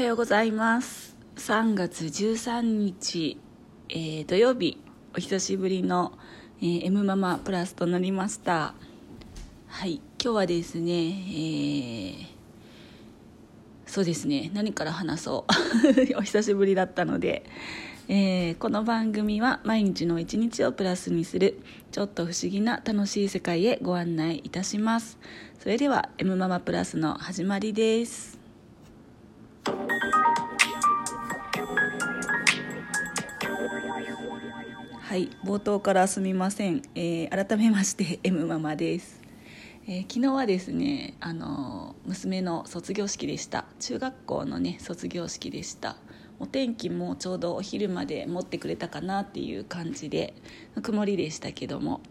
はようございます。3月13日、えー、土曜日お久しぶりの、えー、M ママプラスとなりました。はい今日はですね、えー、そうですね何から話そう。お久しぶりだったので、えー、この番組は毎日の一日をプラスにするちょっと不思議な楽しい世界へご案内いたします。それでは M ママプラスの始まりです。はい冒頭からすみません、えー、改めまして M ママです、えー、昨日はですねあの娘の卒業式でした。中学校のね卒業式でした。お天気もちょうどお昼まで持ってくれたかなっていう感じで曇りでしたけども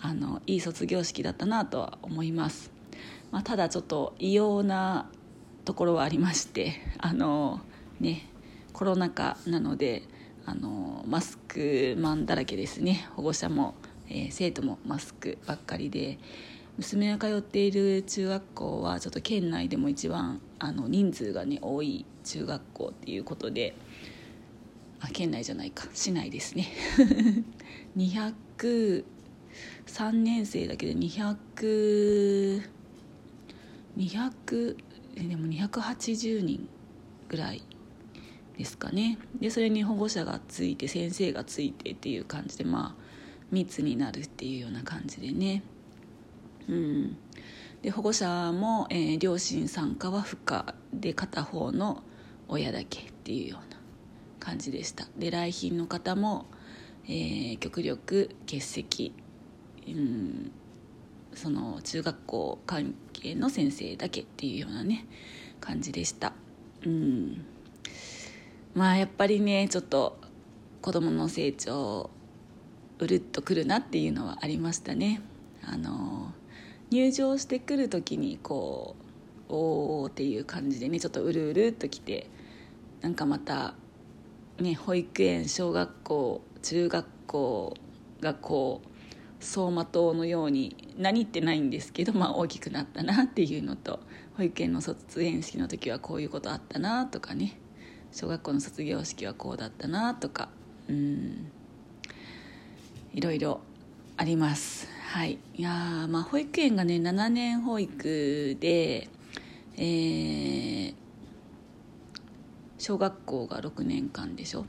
あのいい卒業式だったなとは思います、まあ、ただちょっと異様なところはありましてあのねコロナ禍なのであのマスクマンだらけですね。保護者も、えー、生徒もマスクばっかりで。娘が通っている中学校はちょっと県内でも一番あの人数がね多い中学校っていうことで。あ県内じゃないか。市内ですね。203年生だけで200200でも280人ぐらいですかね。でそれに保護者がついて先生がついてっていう感じでまあ密になるっていうような感じでね。うん。で保護者も、えー、両親参加は不可で片方の親だけっていうような感じでした。で来賓の方も、えー、極力欠席、うん、その中学校関係の先生だけっていうようなね感じでした。うん。まあやっぱりねちょっと子供の成長うるっとくるなっていうのはありましたね。あの入場してくる時にこうおおっていう感じでねちょっとうるうるっときてなんかまたね保育園小学校中学校がこう走馬灯のように何ってないんですけど、まあ、大きくなったなっていうのと保育園の卒園式の時はこういうことあったなとかね。小学校の卒業式はこうだったなとかうん。いろいろあります。はい。いやまあ保育園がね7年保育でえー、小学校が6年間でしょ。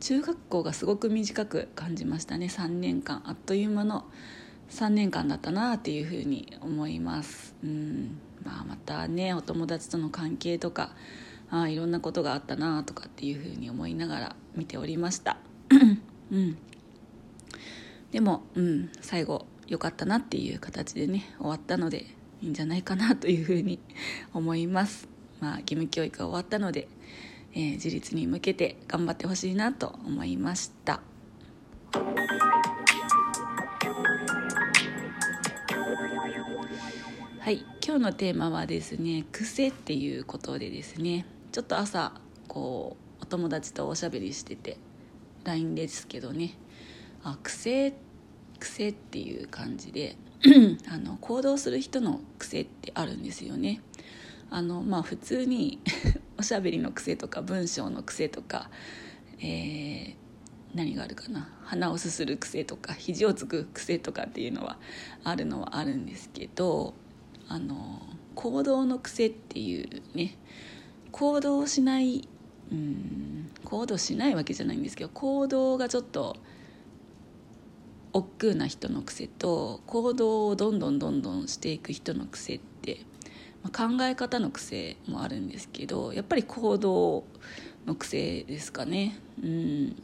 中学校がすごく短く感じましたね。3年間。あっという間の3年間だったなっていうふうに思います。うん。まあまたねお友達との関係とかあいろんなことがあったなとかっていうふうに思いながら見ておりました。うん。でも、うん、最後良かったなっていう形でね終わったのでいいんじゃないかなというふうに思います。まあ義務教育が終わったのでえー、自立に向けて頑張ってほしいなと思いました。はい。今日のテーマはですね癖っていうことでですねちょっと朝こうお友達とおしゃべりしてて LINE ですけどね。あ癖癖っていう感じで あの行動する人の癖ってあるんですよね。あのまあ普通に おしゃべりの癖とか文章の癖とか、えー、何があるかな。鼻をすする癖とか肘をつく癖とかっていうのはあるのはあるんですけどあの行動の癖っていうね行動しないうん行動しないわけじゃないんですけど行動がちょっと億劫な人の癖と行動をどんどんどんどんしていく人の癖ってま考え方の癖もあるんですけどやっぱり行動の癖ですかね。うん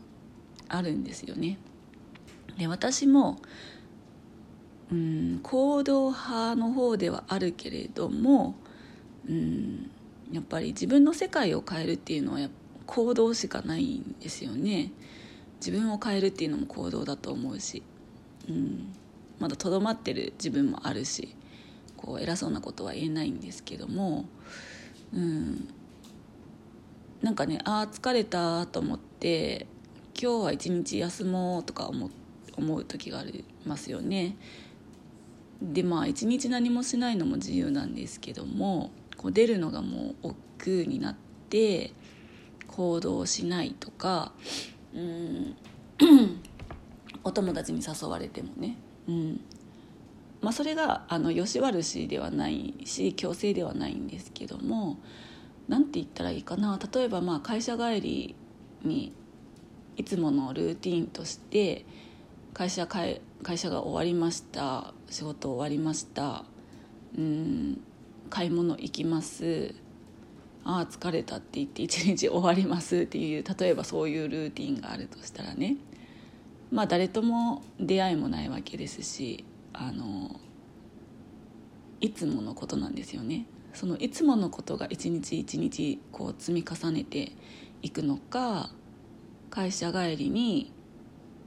あるんですよね。で私もうん行動派の方ではあるけれどもうんやっぱり自分の世界を変えるっていうのは行動しかないんですよね。自分を変えるっていうのも行動だと思うし、うん、まだとどまってる自分もあるしこう偉そうなことは言えないんですけども、うん、なんかねああ疲れたと思って今日は一日休もうとか思思う時がありますよね。でまあ一日何もしないのも自由なんですけども。こう出るのがもう億劫になって行動しないとかうん お友達に誘われてもね、うん。まあ、それがあのよし悪しではないし強制ではないんですけども何て言ったらいいかな。例えばまあ会社帰りにいつものルーティンとして会社会会社が終わりました。仕事終わりました。うん。買い物行きます。ああ疲れたって言って一日終わりますっていう例えばそういうルーティンがあるとしたらね。まあ誰とも出会いもないわけですしあのいつものことなんですよね。そのいつものことが一日一日こう積み重ねていくのか会社帰りに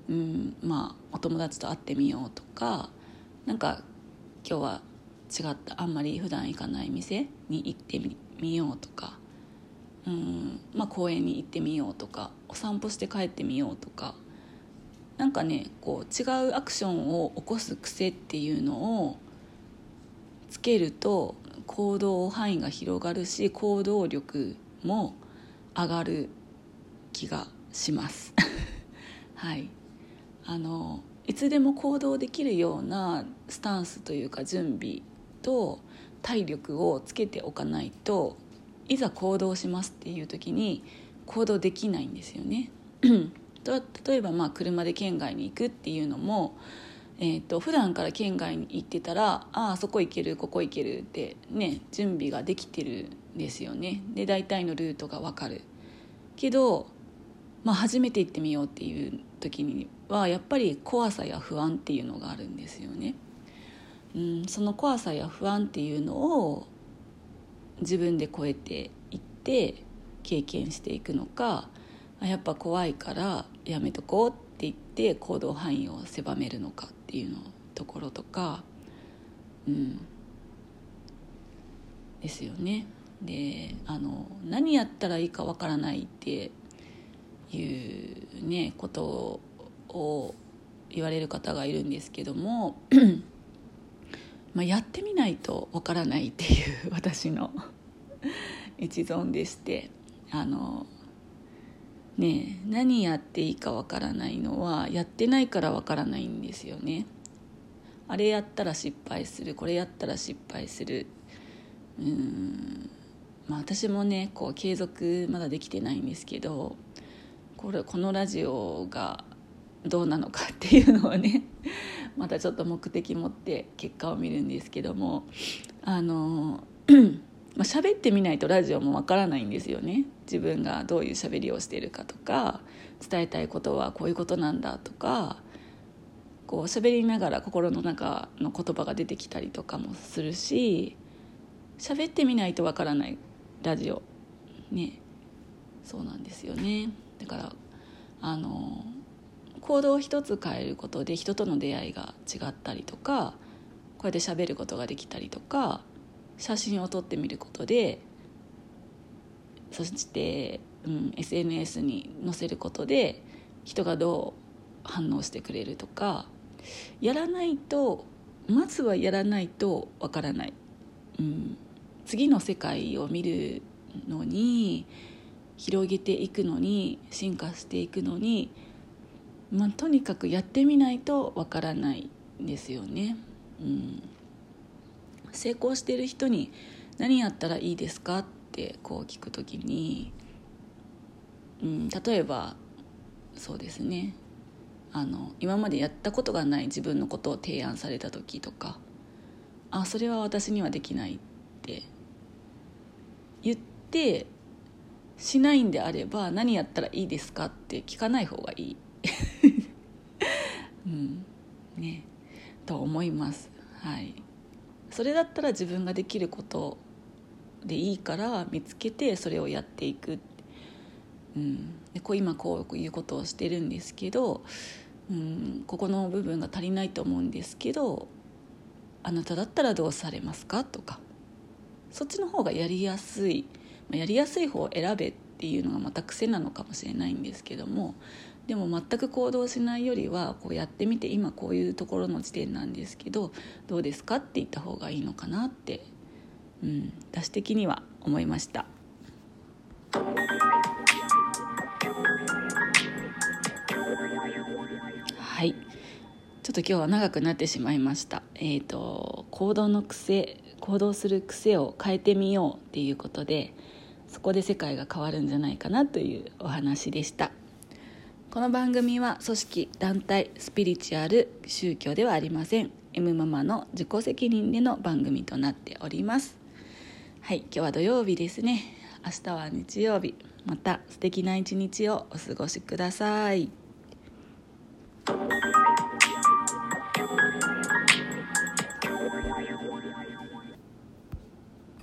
うんまあお友達と会ってみようとかなんか今日は違った。あんまり普段行かない店に行ってみようとか。うん。まあ公園に行ってみようとか。お散歩して帰ってみようとか。なんかねこう違うアクションを起こす癖っていうのをつけると行動範囲が広がるし行動力も上がる気がします。はい。あのいつでも行動できるようなスタンスというか準備と体力をつけておかないといざ行動しますっていう時に行動できないんですよね。例えばまあ車で県外に行くっていうのも、えーと、普段から県外に行ってたらああそこ行けるここ行けるってね準備ができてるんですよねで大体のルートが分かるけど、まあ、初めて行ってみようっていう時にはやっぱり怖さや不安っていうのがあるんですよね。うん、その怖さや不安っていうのを自分で超えていって経験していくのかやっぱ怖いからやめとこうって言って行動範囲を狭めるのかっていうのところとか、うん、ですよね。であの何やったらいいかわからないっていうねことを言われる方がいるんですけどもまあやってみないとわからないっていう 私の一存でしてあのね何やっていいかわからないのはやってないからわからないんですよね。あれやったら失敗するこれやったら失敗するうんまあ私もねこう継続まだできてないんですけどこれこのラジオがどうなのかっていうのをね またちょっと目的持って結果を見るんですけどもあの まあ、喋ってみないとラジオもわからないんですよね。自分がどういう喋りをしているかとか伝えたいことはこういうことなんだとかこう喋りながら心の中の言葉が出てきたりとかもするし喋ってみないとわからないラジオね。そうなんですよね。だからあの行動を一つ変えることで人との出会いが違ったりとかこうやって喋ることができたりとか写真を撮ってみることでそして、うん、SNS に載せることで人がどう反応してくれるとかやらないとまずはやらないとわからない、うん、次の世界を見るのに広げていくのに進化していくのに、まあ、とにかくやってみないとわからないんですよね。うん成功してる人に「何やったらいいですか?」ってこう聞く時に、うん、例えばそうですねあの今までやったことがない自分のことを提案された時とか「あそれは私にはできない」って言ってしないんであれば何やったらいいですかって聞かない方がいい。うん。ね。と思います。はい。それだったら自分ができることでいいから見つけてそれをやっていく、うん、でこう今こういうことをしてるんですけど、うん、ここの部分が足りないと思うんですけどあなただったらどうされますか？とか。そっちの方がやりやすい、まあ、やりやすい方を選べっていうのがまた癖なのかもしれないんですけどもでも全く行動しないよりはこうやってみて今こういうところの時点なんですけどどうですかって言った方がいいのかなって、うん、私的には思いました。はいちょっと今日は長くなってしまいました。えーと、と行動の癖行動する癖を変えてみようっていうことでそこで世界が変わるんじゃないかなというお話でした。この番組は組織団体スピリチュアル宗教ではありません。M ママの自己責任での番組となっております。はい今日は土曜日ですね。明日は日曜日。また素敵な一日をお過ごしください。